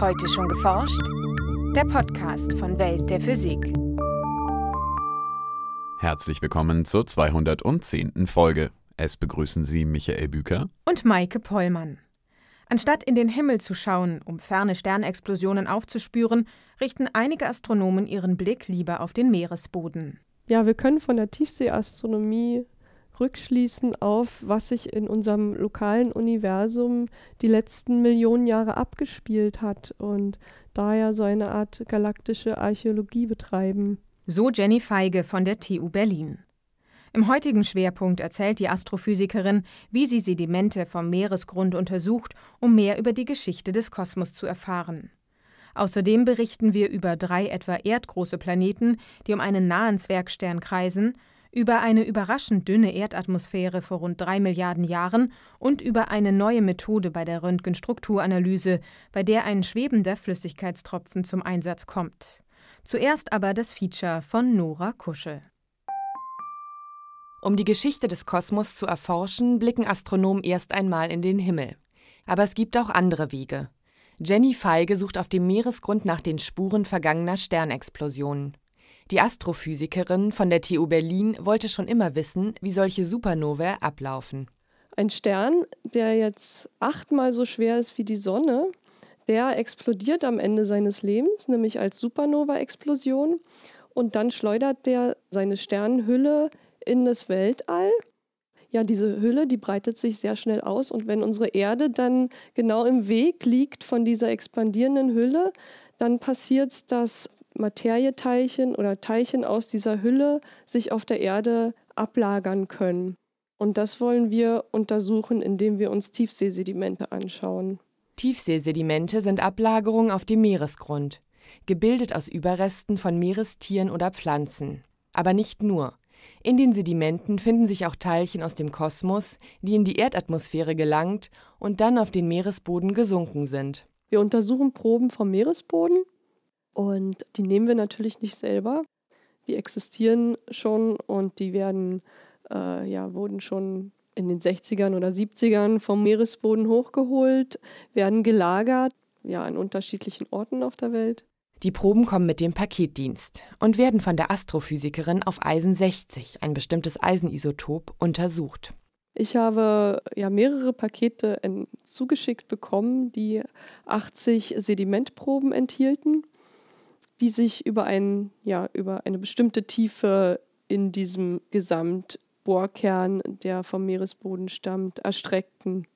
Heute schon geforscht? Der Podcast von Welt der Physik. Herzlich willkommen zur 210. Folge. Es begrüßen Sie Michael Büker und Maike Pollmann. Anstatt in den Himmel zu schauen, um ferne Sternexplosionen aufzuspüren, richten einige Astronomen ihren Blick lieber auf den Meeresboden. Ja, wir können von der Tiefseeastronomie rückschließen auf, was sich in unserem lokalen Universum die letzten Millionen Jahre abgespielt hat und daher so eine Art galaktische Archäologie betreiben. So Jenny Feige von der TU Berlin. Im heutigen Schwerpunkt erzählt die Astrophysikerin, wie sie Sedimente vom Meeresgrund untersucht, um mehr über die Geschichte des Kosmos zu erfahren. Außerdem berichten wir über drei etwa erdgroße Planeten, die um einen nahen Zwergstern kreisen, über eine überraschend dünne Erdatmosphäre vor rund drei Milliarden Jahren und über eine neue Methode bei der Röntgenstrukturanalyse, bei der ein schwebender Flüssigkeitstropfen zum Einsatz kommt. Zuerst aber das Feature von Nora Kuschel. Um die Geschichte des Kosmos zu erforschen, blicken Astronomen erst einmal in den Himmel. Aber es gibt auch andere Wege. Jenny Feige sucht auf dem Meeresgrund nach den Spuren vergangener Sternexplosionen. Die Astrophysikerin von der TU Berlin wollte schon immer wissen, wie solche Supernovae ablaufen. Ein Stern, der jetzt achtmal so schwer ist wie die Sonne, der explodiert am Ende seines Lebens, nämlich als Supernova-Explosion. Und dann schleudert der seine Sternenhülle in das Weltall. Ja, diese Hülle, die breitet sich sehr schnell aus. Und wenn unsere Erde dann genau im Weg liegt von dieser expandierenden Hülle, dann passiert es, dass Materieteilchen oder Teilchen aus dieser Hülle sich auf der Erde ablagern können. Und das wollen wir untersuchen, indem wir uns Tiefseesedimente anschauen. Tiefseesedimente sind Ablagerungen auf dem Meeresgrund, gebildet aus Überresten von Meerestieren oder Pflanzen. Aber nicht nur. In den Sedimenten finden sich auch Teilchen aus dem Kosmos, die in die Erdatmosphäre gelangt und dann auf den Meeresboden gesunken sind. Wir untersuchen Proben vom Meeresboden und die nehmen wir natürlich nicht selber. Die existieren schon und die werden, äh, ja, wurden schon in den 60ern oder 70ern vom Meeresboden hochgeholt, werden gelagert, ja, an unterschiedlichen Orten auf der Welt. Die Proben kommen mit dem Paketdienst und werden von der Astrophysikerin auf Eisen 60, ein bestimmtes Eisenisotop, untersucht. Ich habe ja mehrere Pakete zugeschickt bekommen, die 80 Sedimentproben enthielten die sich über, ein, ja, über eine bestimmte Tiefe in diesem Gesamtbohrkern, der vom Meeresboden stammt, erstreckten.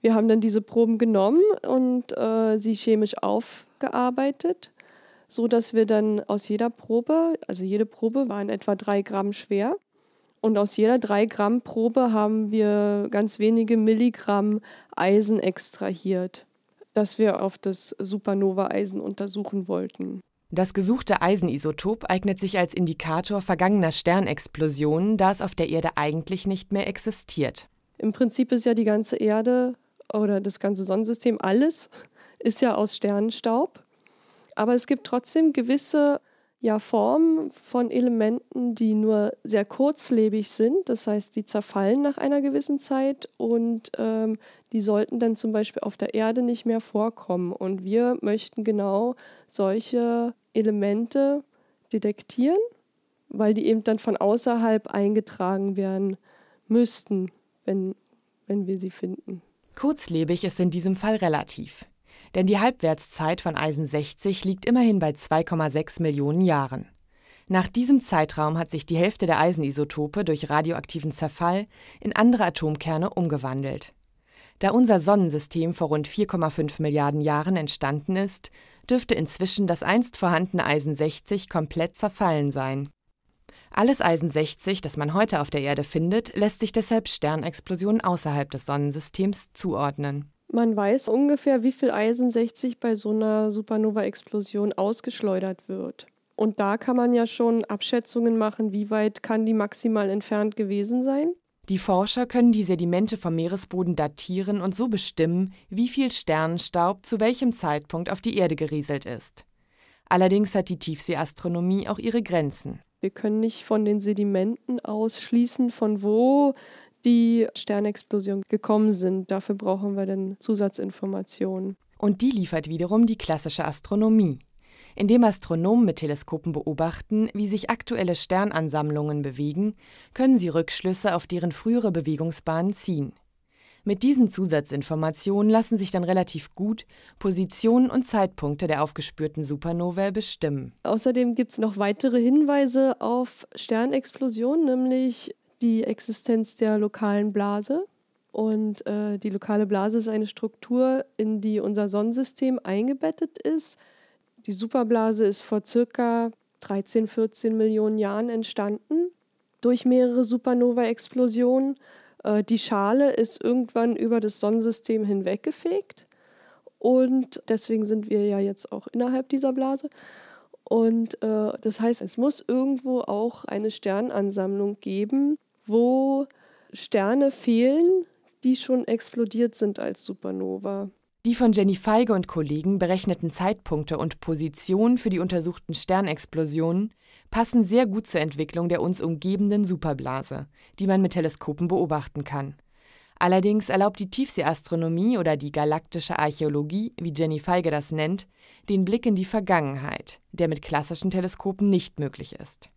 Wir haben dann diese Proben genommen und äh, sie chemisch aufgearbeitet, so dass wir dann aus jeder Probe, also jede Probe war in etwa drei Gramm schwer, und aus jeder drei Gramm Probe haben wir ganz wenige Milligramm Eisen extrahiert, das wir auf das Supernova-Eisen untersuchen wollten. Das gesuchte Eisenisotop eignet sich als Indikator vergangener Sternexplosionen, da es auf der Erde eigentlich nicht mehr existiert. Im Prinzip ist ja die ganze Erde oder das ganze Sonnensystem, alles ist ja aus Sternenstaub. Aber es gibt trotzdem gewisse ja, Formen von Elementen, die nur sehr kurzlebig sind. Das heißt, die zerfallen nach einer gewissen Zeit und ähm, die sollten dann zum Beispiel auf der Erde nicht mehr vorkommen. Und wir möchten genau solche Elemente detektieren, weil die eben dann von außerhalb eingetragen werden müssten, wenn, wenn wir sie finden. Kurzlebig ist in diesem Fall relativ. Denn die Halbwertszeit von Eisen 60 liegt immerhin bei 2,6 Millionen Jahren. Nach diesem Zeitraum hat sich die Hälfte der Eisenisotope durch radioaktiven Zerfall in andere Atomkerne umgewandelt. Da unser Sonnensystem vor rund 4,5 Milliarden Jahren entstanden ist, dürfte inzwischen das einst vorhandene Eisen 60 komplett zerfallen sein. Alles Eisen 60, das man heute auf der Erde findet, lässt sich deshalb Sternexplosionen außerhalb des Sonnensystems zuordnen. Man weiß ungefähr, wie viel Eisen 60 bei so einer Supernova-Explosion ausgeschleudert wird. Und da kann man ja schon Abschätzungen machen, wie weit kann die maximal entfernt gewesen sein. Die Forscher können die Sedimente vom Meeresboden datieren und so bestimmen, wie viel Sternenstaub zu welchem Zeitpunkt auf die Erde gerieselt ist. Allerdings hat die Tiefseeastronomie auch ihre Grenzen. Wir können nicht von den Sedimenten ausschließen, von wo die Sternexplosion gekommen sind. Dafür brauchen wir dann Zusatzinformationen. Und die liefert wiederum die klassische Astronomie. Indem Astronomen mit Teleskopen beobachten, wie sich aktuelle Sternansammlungen bewegen, können sie Rückschlüsse auf deren frühere Bewegungsbahnen ziehen. Mit diesen Zusatzinformationen lassen sich dann relativ gut Positionen und Zeitpunkte der aufgespürten Supernovae bestimmen. Außerdem gibt es noch weitere Hinweise auf Sternexplosionen, nämlich die Existenz der lokalen Blase. Und äh, die lokale Blase ist eine Struktur, in die unser Sonnensystem eingebettet ist. Die Superblase ist vor circa 13, 14 Millionen Jahren entstanden durch mehrere Supernova-Explosionen. Äh, die Schale ist irgendwann über das Sonnensystem hinweggefegt und deswegen sind wir ja jetzt auch innerhalb dieser Blase. Und äh, das heißt, es muss irgendwo auch eine Sternansammlung geben, wo Sterne fehlen, die schon explodiert sind als Supernova. Die von Jenny Feige und Kollegen berechneten Zeitpunkte und Positionen für die untersuchten Sternexplosionen passen sehr gut zur Entwicklung der uns umgebenden Superblase, die man mit Teleskopen beobachten kann. Allerdings erlaubt die Tiefseeastronomie oder die galaktische Archäologie, wie Jenny Feige das nennt, den Blick in die Vergangenheit, der mit klassischen Teleskopen nicht möglich ist.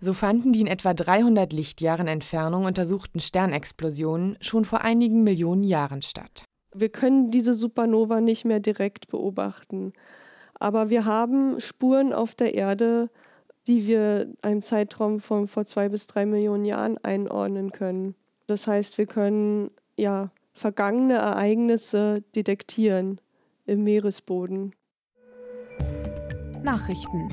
So fanden die in etwa 300 Lichtjahren Entfernung untersuchten Sternexplosionen schon vor einigen Millionen Jahren statt. Wir können diese Supernova nicht mehr direkt beobachten. Aber wir haben Spuren auf der Erde, die wir einem Zeitraum von vor zwei bis drei Millionen Jahren einordnen können. Das heißt, wir können ja vergangene Ereignisse detektieren im Meeresboden. Nachrichten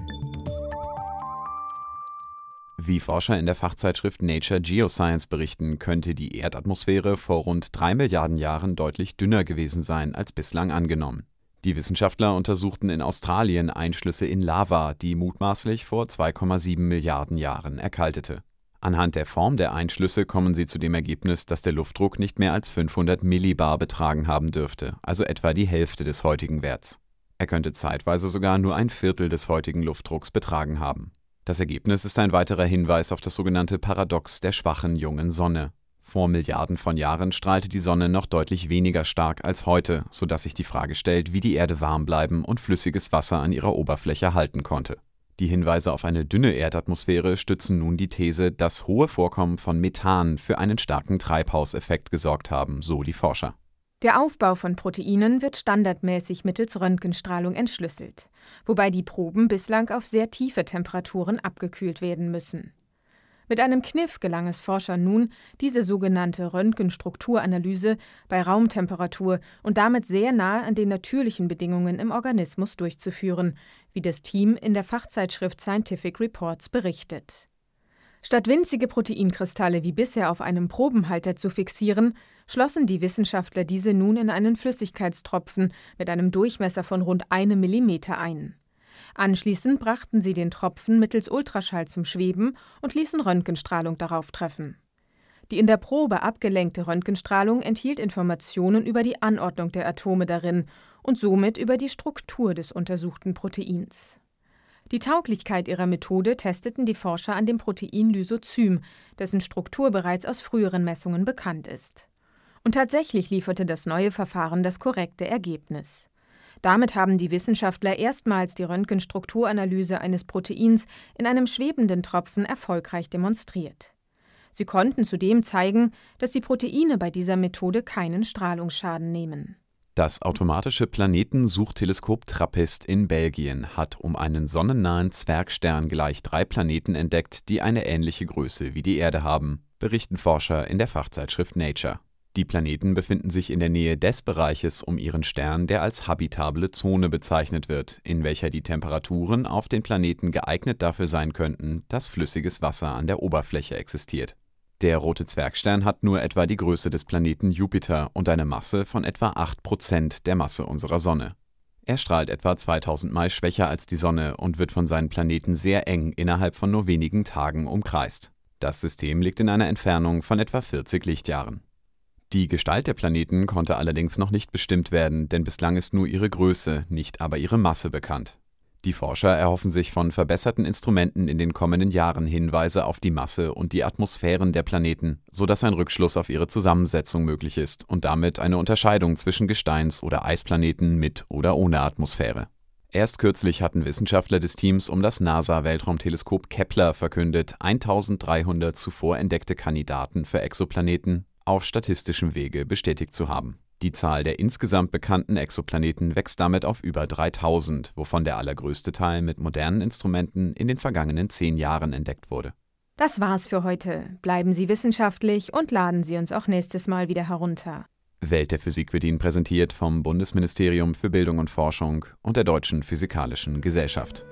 wie Forscher in der Fachzeitschrift Nature Geoscience berichten, könnte die Erdatmosphäre vor rund drei Milliarden Jahren deutlich dünner gewesen sein als bislang angenommen. Die Wissenschaftler untersuchten in Australien Einschlüsse in Lava, die mutmaßlich vor 2,7 Milliarden Jahren erkaltete. Anhand der Form der Einschlüsse kommen sie zu dem Ergebnis, dass der Luftdruck nicht mehr als 500 Millibar betragen haben dürfte, also etwa die Hälfte des heutigen Werts. Er könnte zeitweise sogar nur ein Viertel des heutigen Luftdrucks betragen haben. Das Ergebnis ist ein weiterer Hinweis auf das sogenannte Paradox der schwachen jungen Sonne. Vor Milliarden von Jahren strahlte die Sonne noch deutlich weniger stark als heute, sodass sich die Frage stellt, wie die Erde warm bleiben und flüssiges Wasser an ihrer Oberfläche halten konnte. Die Hinweise auf eine dünne Erdatmosphäre stützen nun die These, dass hohe Vorkommen von Methan für einen starken Treibhauseffekt gesorgt haben, so die Forscher. Der Aufbau von Proteinen wird standardmäßig mittels Röntgenstrahlung entschlüsselt, wobei die Proben bislang auf sehr tiefe Temperaturen abgekühlt werden müssen. Mit einem Kniff gelang es Forschern nun, diese sogenannte Röntgenstrukturanalyse bei Raumtemperatur und damit sehr nahe an den natürlichen Bedingungen im Organismus durchzuführen, wie das Team in der Fachzeitschrift Scientific Reports berichtet. Statt winzige Proteinkristalle wie bisher auf einem Probenhalter zu fixieren, schlossen die Wissenschaftler diese nun in einen Flüssigkeitstropfen mit einem Durchmesser von rund einem Millimeter ein. Anschließend brachten sie den Tropfen mittels Ultraschall zum Schweben und ließen Röntgenstrahlung darauf treffen. Die in der Probe abgelenkte Röntgenstrahlung enthielt Informationen über die Anordnung der Atome darin und somit über die Struktur des untersuchten Proteins. Die Tauglichkeit ihrer Methode testeten die Forscher an dem Protein Lysozym, dessen Struktur bereits aus früheren Messungen bekannt ist. Und tatsächlich lieferte das neue Verfahren das korrekte Ergebnis. Damit haben die Wissenschaftler erstmals die Röntgenstrukturanalyse eines Proteins in einem schwebenden Tropfen erfolgreich demonstriert. Sie konnten zudem zeigen, dass die Proteine bei dieser Methode keinen Strahlungsschaden nehmen. Das automatische Planetensuchteleskop TRAPPIST in Belgien hat um einen sonnennahen Zwergstern gleich drei Planeten entdeckt, die eine ähnliche Größe wie die Erde haben, berichten Forscher in der Fachzeitschrift Nature. Die Planeten befinden sich in der Nähe des Bereiches um ihren Stern, der als habitable Zone bezeichnet wird, in welcher die Temperaturen auf den Planeten geeignet dafür sein könnten, dass flüssiges Wasser an der Oberfläche existiert der rote Zwergstern hat nur etwa die Größe des Planeten Jupiter und eine Masse von etwa 8 Prozent der Masse unserer Sonne. Er strahlt etwa 2000 Mal schwächer als die Sonne und wird von seinen Planeten sehr eng innerhalb von nur wenigen Tagen umkreist. Das System liegt in einer Entfernung von etwa 40 Lichtjahren. Die Gestalt der Planeten konnte allerdings noch nicht bestimmt werden, denn bislang ist nur ihre Größe, nicht aber ihre Masse bekannt. Die Forscher erhoffen sich von verbesserten Instrumenten in den kommenden Jahren Hinweise auf die Masse und die Atmosphären der Planeten, sodass ein Rückschluss auf ihre Zusammensetzung möglich ist und damit eine Unterscheidung zwischen Gesteins- oder Eisplaneten mit oder ohne Atmosphäre. Erst kürzlich hatten Wissenschaftler des Teams um das NASA-Weltraumteleskop Kepler verkündet, 1300 zuvor entdeckte Kandidaten für Exoplaneten auf statistischem Wege bestätigt zu haben. Die Zahl der insgesamt bekannten Exoplaneten wächst damit auf über 3000, wovon der allergrößte Teil mit modernen Instrumenten in den vergangenen zehn Jahren entdeckt wurde. Das war's für heute. Bleiben Sie wissenschaftlich und laden Sie uns auch nächstes Mal wieder herunter. Welt der Physik wird Ihnen präsentiert vom Bundesministerium für Bildung und Forschung und der Deutschen Physikalischen Gesellschaft.